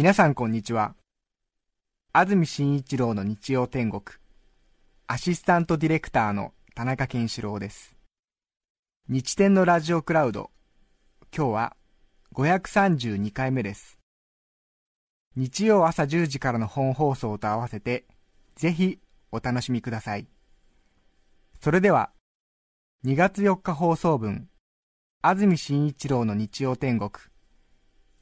皆さんこんにちは。安住紳一郎の日曜天国、アシスタントディレクターの田中健志郎です。日天のラジオクラウド、今日は532回目です。日曜朝10時からの本放送と合わせて、ぜひお楽しみください。それでは、2月4日放送分、安住紳一郎の日曜天国、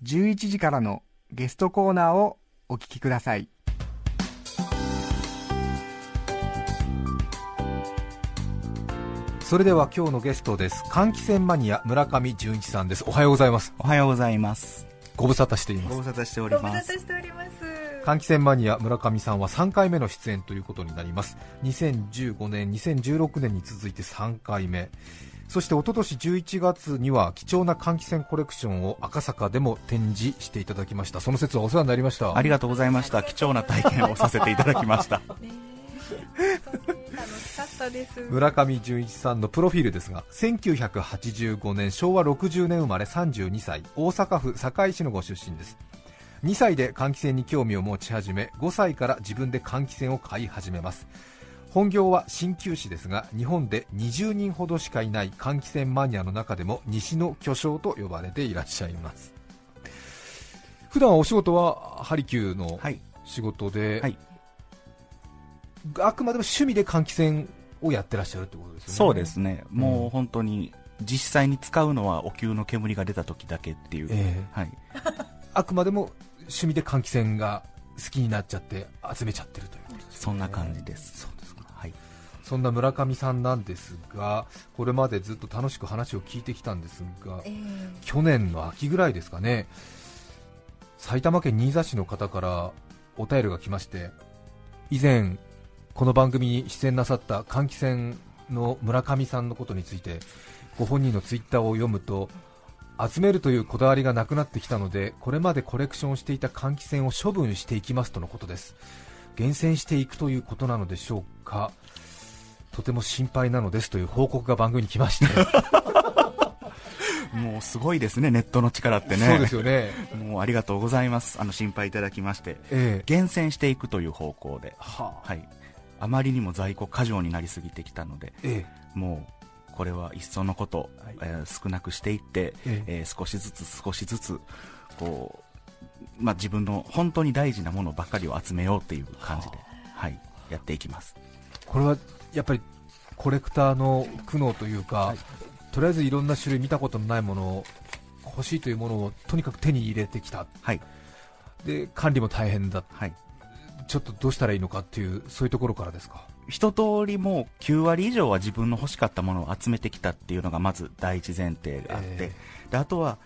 11時からのゲストコーナーをお聞きください。それでは今日のゲストです換気扇マニア村上純一さんですおはようございますおはようございます。ご無沙汰していますご無沙汰しております。しております。換気扇マニア村上さんは3回目の出演ということになります2015年2016年に続いて3回目そして一昨年11月には貴重な換気扇コレクションを赤坂でも展示していただきました。その説はお世話になりました。ありがとうございました。貴重な体験をさせていただきました。村上純一さんのプロフィールですが1985年昭和60年生まれ32歳。大阪府堺市のご出身です。2歳で換気扇に興味を持ち始め5歳から自分で換気扇を買い始めます本業は鍼灸師ですが日本で20人ほどしかいない換気扇マニアの中でも西の巨匠と呼ばれていらっしゃいます普段はお仕事はハリキューのはい。仕事で、はいあくまでも趣味で換気扇をやってらっしゃるってことですよねそうですね。うんもう本当に、実際に使うのはお灸の煙が出た時だけっていう。ええはい。あくまでも趣味で換気扇が好きになっちゃって集めちゃってるということです、ね、そんな感じです。そんな村上さんなんですがこれまでずっと楽しく話を聞いてきたんですがえー去年の秋ぐらいですかね埼玉県新座市の方からお便りが来まして以前この番組に出演なさった換気扇の村上さんのことについてご本人のツイッターを読むと集めるというこだわりがなくなってきたのでこれまでコレクションしていた換気扇を処分していきますとのことです。厳選していくということなのでしょうかとても心配なのですという報告が番組に来まして、もうすごいですね、ネットの力ってね。そうですよね、もうありがとうございます。あの、心配いただきまして。ええ厳選していくという方向で。はあはい。あまりにも在庫過剰になりすぎてきたので、えもう、これは一層のこと、はいえー少なくしていって、えええー少しずつ少しずつ、こう、まあ、自分の本当に大事なものばかりを集めようっていう感じで、はい、やっていきます。これはやっぱりコレクターの苦悩というか、はい。とりあえずいろんな種類見たことのないものを欲しいというものをとにかく手に入れてきた。はい、で管理も大変だ。はい。ちょっとどうしたらいいのかっていうそういうところからですか？一通りもう9割以上は自分の欲しかったものを集めてきたっていうのがまず第一前提があって、え。であとは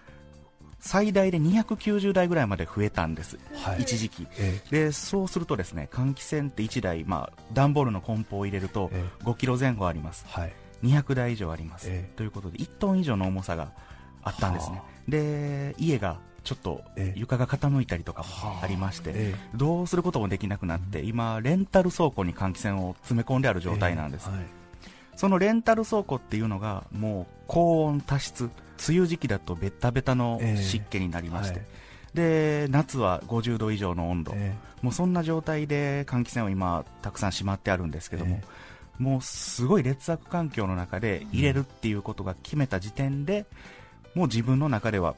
最大で290台ぐらいまで増えたんです、はい。一時期。えでそうするとですね換気扇って1台、まあ、段ボールの梱包を入れるとえ5キロ前後あります。はい。200台以上あります、ええ。ということで1トン以上の重さがあったんですね。はで家がちょっとええ。床が傾いたりとかはあ。もありまして、えどうすることもできなくなって、今レンタル倉庫に換気扇を詰め込んである状態なんです、はい。そのレンタル倉庫っていうのがもう高温多湿梅雨時期だとベタベタのええ。湿気になりまして、はい。で夏は50度以上の温度、えもうそんな状態で換気扇を今たくさんしまってあるんですけども、もうすごい劣悪環境の中で入れるっていうことが決めた時点で、もう自分の中では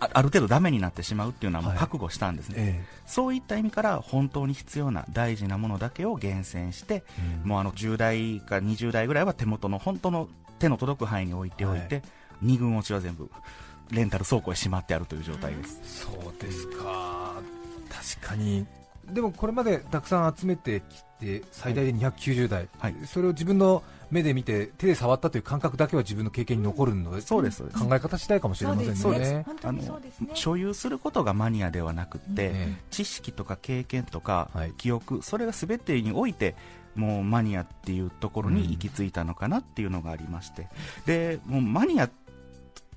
あある程度ダメになってしまうっていうのはもうはい覚悟したんですね、えそういった意味から本当に必要な大事なものだけを厳選して、えもうあの10代か20代ぐらいは手元の本当の手の届く範囲に置いておいて、は2軍落ちは全部レンタル倉庫へしまってあるという状態です。そうですか。確かに。でもこれまでたくさん集めてきて最大で290台、はい。それを自分の目で見て手で触ったという感覚だけは自分の経験に残るのでそうです考え方次第かもしれませんね。そうです。ね本当にそうですね。所有することがマニアではなくって、え知識とか経験とかはい。記憶、それが全てにおいてもうマニアっていうところに行き着いたのかなっていうのがありまして、でもうマニア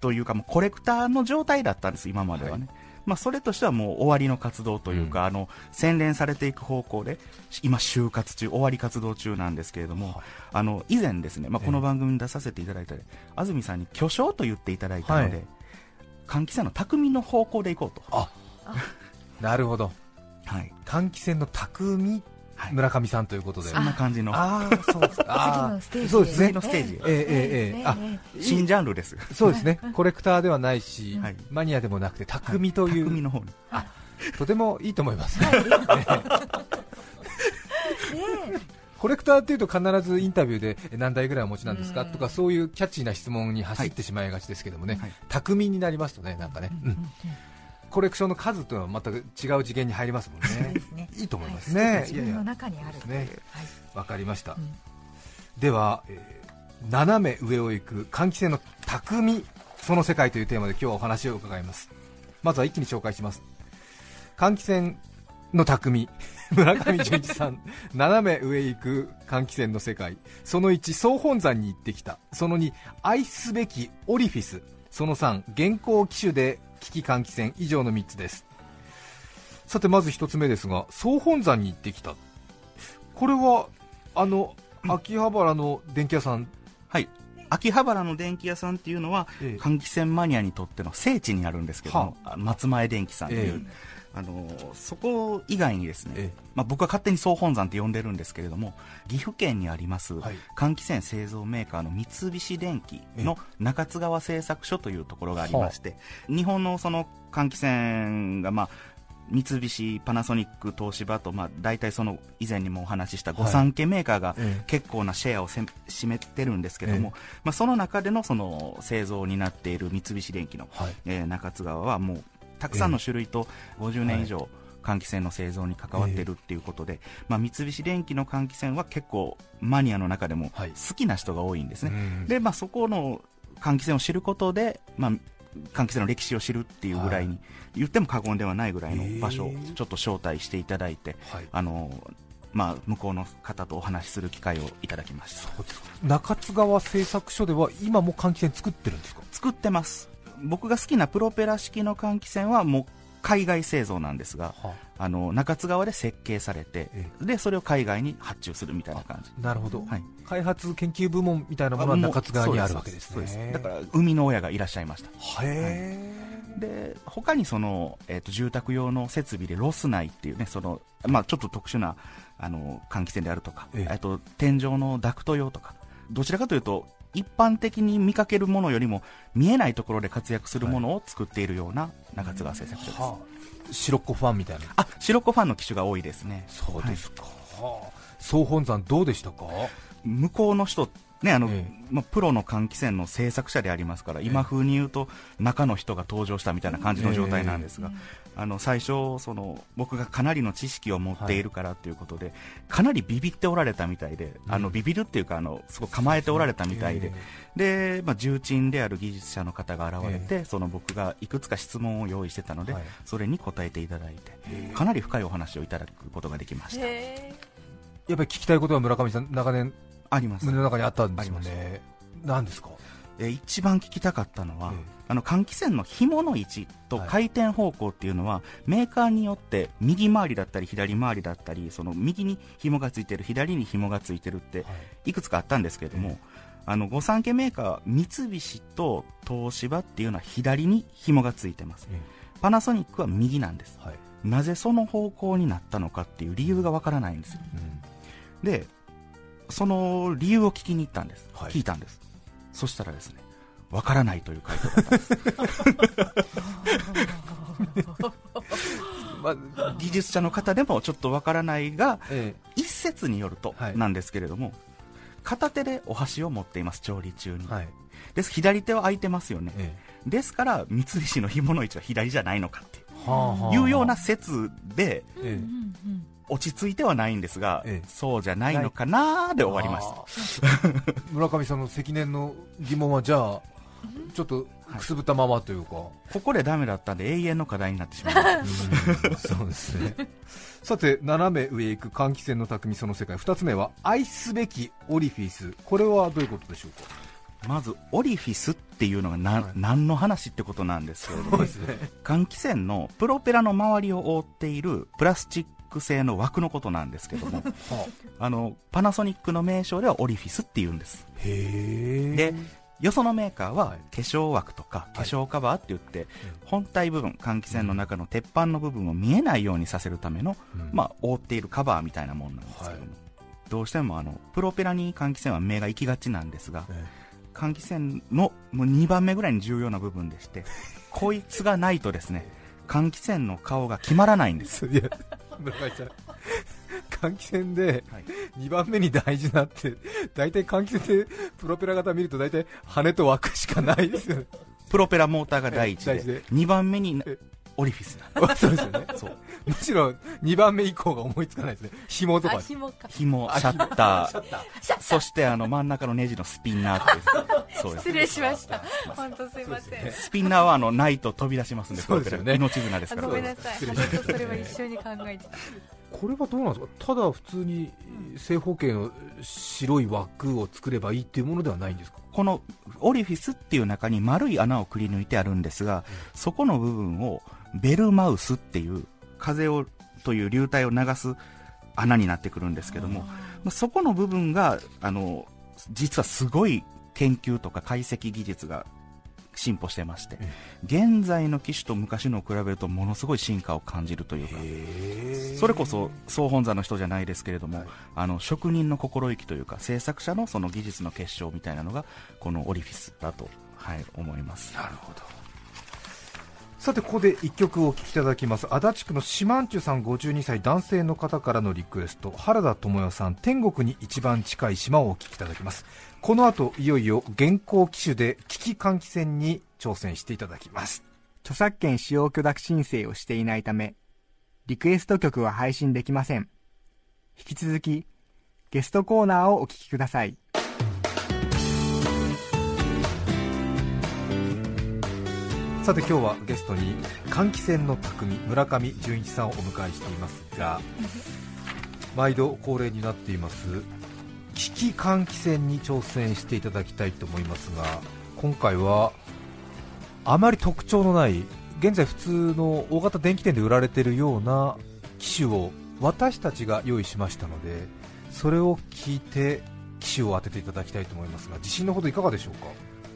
というかもうコレクターの状態だったんです、今まではね。まあ、それとしてはもう終わりの活動というか、うん。あの洗練されていく方向で今、就活中終わり活動中なんですけれども、あの以前ですね、まあ、この番組に出させていただいたり、安住さんに巨匠と言っていただいたので、はい。換気扇の匠の方向でいこうと。あなるほど。はい、換気扇の匠はい村上さんということで、そんな感じの。ああそうですか。あ次のステージそうですね。次のステージ。えええあ新ジャンルです、そうですね。コレクターではないし、はい。マニアでもなくて匠という、匠の方に。とてもいいと思います、コレクターっていうと必ずインタビューでえ何台ぐらいお持ちなんですか？とかそういうキャッチーな質問に走ってしまいがちですけどもね、はい。匠になりますとねなんかね、うんコレクションの数というのは全く違う次元に入りますもんね。いいと思います。はい。ね、自分の中にあるね。はい。わかりました、うん。では、えー斜め上を行く換気扇の匠その世界というテーマで今日はお話を伺います。まずは一気に紹介します。換気扇の匠 村上純一さん。斜め上行く換気扇の世界。その1総本山に行ってきた。その2愛すべきオリフィス。その3現行機種で機器換気扇。以上の3つです。さてまず1つ目ですが総本山に行ってきた。これはあの秋葉原の電気屋さん、はい。秋葉原の電気屋さんっていうのは、ええ。換気扇マニアにとっての聖地になるんですけども、あ。松前電気さんっていう、えあのそこ以外にですね、えまあ、僕は勝手に総本山って呼んでるんですけれども岐阜県にあります、はい。換気扇製造メーカーの三菱電機の中津川製作所というところがありまして、日本のその換気扇が、まあ、三菱、パナソニック、東芝と、まあ、大体その以前にもお話しした御三家メーカーがええ。結構なシェアをせ占めてるんですけども、まあ、その中でのその製造になっている三菱電機の、はい。えー中津川はもうたくさんの種類と50年以上、換気扇の製造に関わっているっていうことで、まあ、三菱電機の換気扇は結構マニアの中でもはい。好きな人が多いんですね、うん。で、まあ、そこの換気扇を知ることで、まあ、換気扇の歴史を知るっていうぐらいに、言っても過言ではないぐらいの場所をちょっと招待していただいて、はい。あのまあ、向こうの方とお話しする機会をいただきました。中津川製作所では今も換気扇作ってるんですか？作ってます僕が好きなプロペラ式の換気扇はもう海外製造なんですがあ。の中津川で設計されてえでそれを海外に発注するみたいな感じ。なるほど、はい。開発研究部門みたいなものは中津川にあるわけですそうねだから生みの親がいらっしゃいました。へで他にその、えー、と住宅用の設備でロス内っていうねその、まあ、ちょっと特殊なあの換気扇であるとか、ええ。えーと天井のダクト用とかどちらかというと一般的に見かけるものよりも見えないところで活躍するものを作っているような中津川製作所です、はあ、白っ子ファンみたいな。あ白子ファンの機種が多いですね。そうですか、はあ総本山どうでしたか？向こうの人ねあのえまあ、プロの換気扇の製作者でありますから、今風に言うと中の人が登場したみたいな感じの状態なんですが、あの最初その、僕がかなりの知識を持っているからということで、かなりビビっておられたみたいで、あのビビるっていうかあの、すごい構えておられたみたいで、でまあ、重鎮である技術者の方が現れて、その僕がいくつか質問を用意してたので、はい。それに答えていただいて、かなり深いお話をいただくことができました。へやっぱり聞きたいことは村上さん長年あります。胸の中にあったんですもんありね何ですか？えー一番聞きたかったのは、えあの換気扇の紐の位置とはい。回転方向っていうのは、メーカーによって右回りだったり左回りだったりその右に紐がついてる左に紐がついてるってはい。いくつかあったんですけれども、えあの御三家メーカー三菱と東芝っていうのは左に紐がついてます。えパナソニックは右なんです。はい。なぜその方向になったのかっていう理由がわからないんですよ。うん。でその理由を聞きに行ったんです、はい。聞いたんです。そしたらですねわからないという回答だったんです。まあ技術者の方でもちょっとわからないがえ一説によるとはい。なんですけれども、片手でお箸を持っています調理中に、えはい。です左手は空いてますよね。えですから三菱の紐の位置は左じゃないのかっていうような説でええ落ち着いてはないんですが、ええ。そうじゃないのかなーで終わりました。た村上さんの積年の疑問はじゃあちょっとくすぶったままというか、ここでダメだったんで永遠の課題になってしまいました。そうですね。さて斜め上行く換気扇の匠その世界。2つ目は愛すべきオリフィス。これはどういうことでしょうか？まずオリフィスっていうのがな、はい。何の話ってことなんですけれどもね。換気扇のプロペラの周りを覆っているプラスチック製の枠のことなんですけども あ。のパナソニックの名称ではオリフィスっていうんです。へえ。でよそのメーカーははい化粧枠とかい。化粧カバーって言って、本体部分換気扇の中の鉄板の部分を見えないようにさせるための、うん。まあ、覆っているカバーみたいなもんなんですけども、はい。どうしてもあのプロペラに換気扇は目が行きがちなんですがえ換気扇のもう2番目ぐらいに重要な部分でして こいつがないとですね換気扇の顔が決まらないんです村上さん換気扇ではい。2番目に大事なって大体換気扇でプロペラ型見ると大体羽と枠しかないですよね。プロペラモーターが第一で第一で。2番目にえオリフィスな そうですよね。そう。むしろ2番目以降が思いつかないですね。紐とあか紐か。紐シャッタシャッター。ー。そしてあの真ん中のネジのスピンナーです。そうです。失礼しました。本当すいません、スピンナーはあのないと飛び出しますんで、そうですよね。命綱ですあから。ごめんなさい。失礼しました本当それは一緒に考えてた。これはどうなんですか？ただ普通に正方形の白い枠を作ればいいっていうものではないんですか？このオリフィスっていう中に丸い穴をくり抜いてあるんですが、そこの部分をベルマウスっていう風をという流体を流す穴になってくるんですけども、まあそこの部分があの実はすごい研究とか解析技術が進歩してまして、現在の機種と昔のを比べるとものすごい進化を感じるというか、それこそ総本山の人じゃないですけれども、はい。あの職人の心意気というか制作者のその技術の結晶みたいなのがこのオリフィスだと、はい、思います。なるほどさてここで1曲お聴きいただきます足立区の四万十さん52歳男性の方からのリクエスト原田知世さん天国に一番近い島をお聴きいただきますこの後いよいよ現行機種で危機換気扇に挑戦していただきます著作権使用許諾申請をしていないため、リクエスト曲は配信できません。引き続き、ゲストコーナーをお聞きください。さて今日はゲストに換気扇の匠村上純一さんをお迎えしていますが毎度恒例になっています危機換気扇に挑戦していただきたいと思いますが今回はあまり特徴のない現在普通の大型電気店で売られているような機種を私たちが用意しましたのでそれを聞いて機種を当てていただきたいと思いますが自信のほどいかがでしょうか？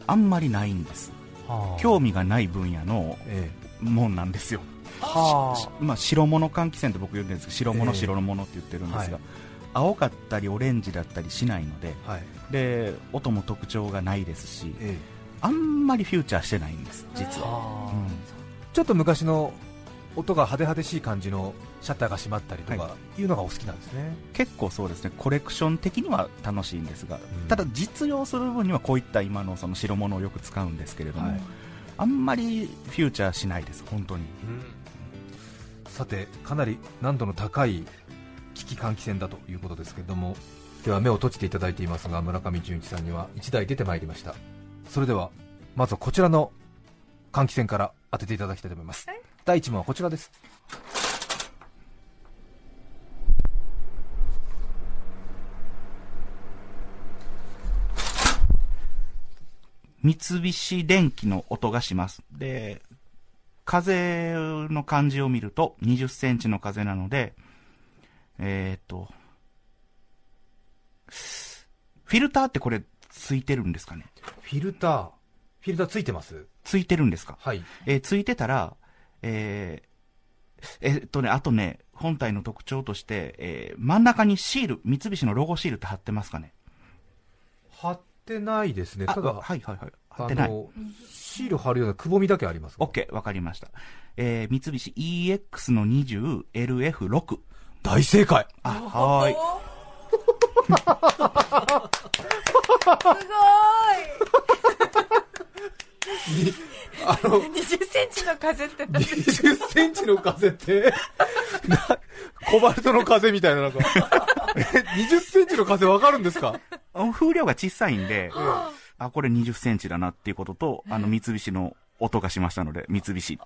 あんまりないんです。興味がない分野のえもんなんですよ、まあ、白物換気扇って僕言うんですけど白物、ええ。白物って言ってるんですが、はい。青かったりオレンジだったりしないのではい。で音も特徴がないですしええ。あんまりフューチャーしてないんです実は、ちょっと昔の音が派手派手しい感じのシャッターが閉まったりとかはい。うのがお好きなんですね、結構そうですね。コレクション的には楽しいんですが、うん。ただ実用する分にはこういった今のその白物をよく使うんですけれども、はい。あんまりフューチャーしないです本当に。さてかなり難度の高い危機換気扇だということですけれどもでは目を閉じていただいていますが村上純一さんには1台出てまいりました。それではまずはこちらの換気扇から当てていただきたいと思います、第1問はこちらです。三菱電機の音がします。で風の感じを見ると20センチの風なのでえーっとフィルターってこれついてるんですかね？フィルター。フィルターついてます？ついてるんですか？はい。えーついてたら、えーえーっとね、あとね、本体の特徴として、えー真ん中にシール、三菱のロゴシールって貼ってますかね貼ってないですねあただはいはいはい。貼ってない。シール貼るようなくぼみだけありますが OK、わかりました。えー三菱 EX の 20LF6。大正解あ、はーい。すごい20センチの風って。何20センチの風って、なコバルトの風みたいな、なんか、え20センチの風わかるんですか？風量が小さいんで、あ、これ20センチだなっていうことと、あの三菱の音がしましたので、三菱っていう。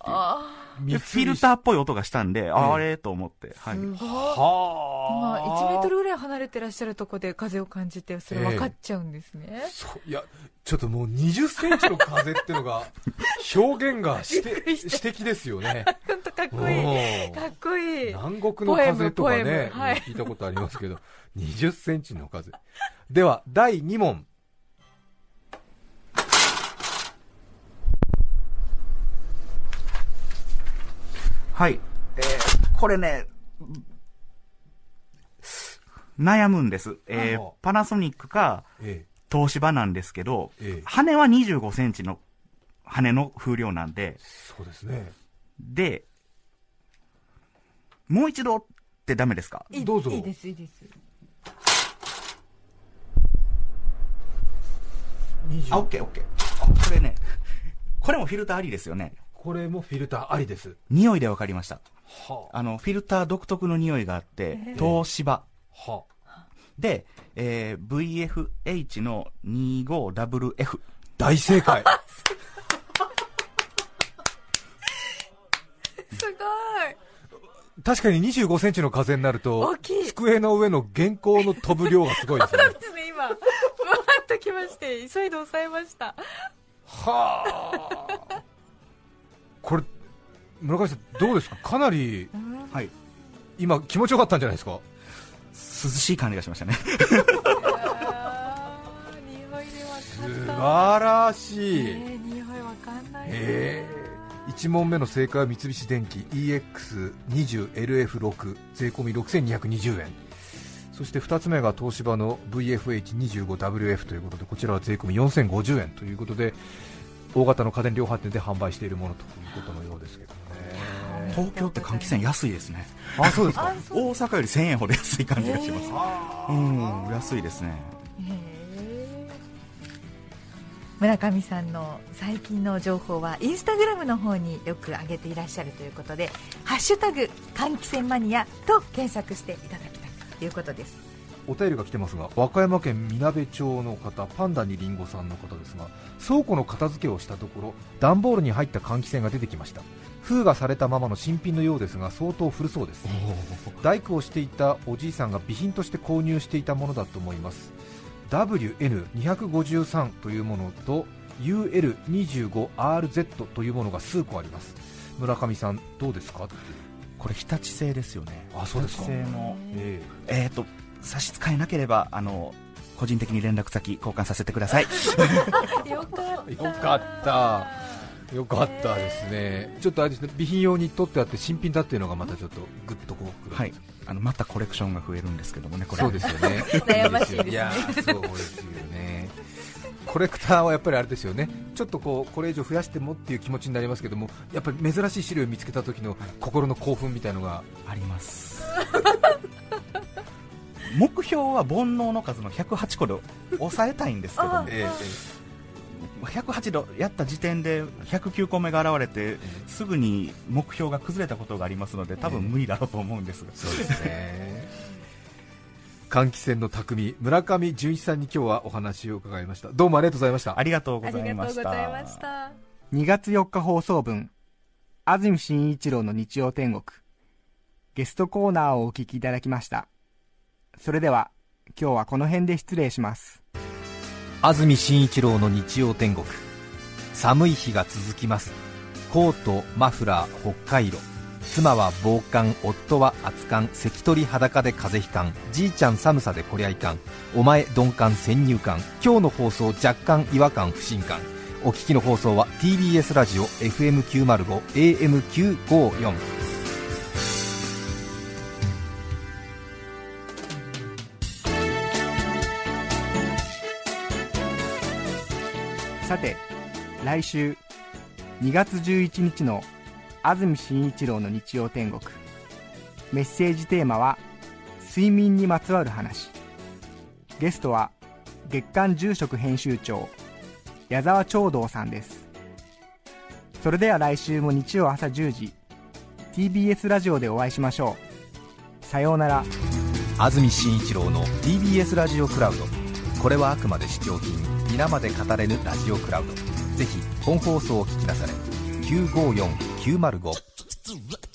フィルターっぽい音がしたんで、あれと思って、はい。はあ1メートルぐらい離れてらっしゃるとこで風を感じてそれ分かっちゃうんですね、えー、そういやちょっともう20センチの風ってのが表現がして指摘ですよね。本当かっこいい。かっこいい。南国の風とかね、はい、聞いたことありますけど20センチの風。では第2問。はい、えー、これね悩むんです。えーあパナソニックか、え東芝なんですけど、ええ。え羽は25センチの羽の風量なんで、そうですね。で、もう一度ってダメですか？いいどうぞ。いいですいいです。あ、オッケーオッケー。あ、これね、これもフィルターありですよね。これもフィルターありです。匂いでわかりました。はあ。の、フィルター独特の匂いがあって、東芝。はで、えー VFH の 25WF。大正解。すごい。確かに25センチの風になると大きい。机の上の原稿の飛ぶ量がすごいですね。ですね今。ふわっときまして急いで抑えました。はあ。これ村上さんどうですか？かなりはい。今気持ちよかったんじゃないですか？涼しい感じがしましたね。素晴らしい、えー、匂いわかんない。えー、1問目の正解は三菱電機 EX20LF6 税込み6220円。そして2つ目が東芝の VFH25WF ということでこちらは税込み4050円ということで大型の家電量販店で販売しているものということのようですけどね東京って換気扇安いですね。あそうですか大阪より1000円ほど安い感じがします。うん、安いですね。村上さんの最近の情報はインスタグラムの方によく上げていらっしゃるということで「ハッシュタグ換気扇マニア」と検索していただきたいということですお便りが来てますが和歌山県みなべ町の方パンダにりんごさんの方ですが倉庫の片付けをしたところ段ボールに入った換気扇が出てきました。封がされたままの新品のようですが相当古そうです。大工をしていたおじいさんが備品として購入していたものだと思います。WN253 というものと UL25RZ というものが数個あります。村上さんどうですか？これ日立製ですよね。あそうですか。製の。ええ。っ、と、差し支えなければ、あの、個人的に連絡先交換させてください。よかえよかった。よかったですね。ちょっとあれですね。備品用に取ってあって新品だっていうのがまたちょっとグッとこうくるはい。あの、またコレクションが増えるんですけどもね、これ。そうですよね。悩ましいです。ねいやそうですよね。コレクターはやっぱりあれですよね。ちょっとこうこれ以上増やしてもっていう気持ちになりますけどもやっぱり珍しい資料を見つけた時の心の興奮みたいのが。あります。目標は煩悩の数の108個で抑えたいんですけどあも、え108度やった時点で109個目が現れて、すぐに目標が崩れたことがありますので、多分無理だろうと思うんです。が。そうですね。換気扇の匠村上純一さんに今日はお話を伺いました。どうもありがとうございました。ありがとうあござりがとうごいました。ざいました。2月4日放送分安住紳一郎の日曜天国。ゲストコーナーをお聞きいただきましたそれでは今日はこの辺で失礼します。安住紳一郎の日曜天国。寒い日が続きます。コートマフラー北海道。妻は防寒夫は熱燗関取裸で風邪ひかん。じいちゃん寒さでこりゃいかん。お前鈍感先入観。今日の放送若干違和感不信感。お聞きの放送は TBS ラジオ FM905AM954 来週2月11日の安住紳一郎の日曜天国。メッセージテーマは睡眠にまつわる話。ゲストは月刊住職編集長矢沢長道さんです。それでは来週も日曜朝10時 TBS ラジオでお会いしましょう。さようなら。安住紳一郎の TBS ラジオクラウド。これはあくまで試供品。皆まで語れぬラジオクラウド。ぜひ本放送を聞きなされ。954905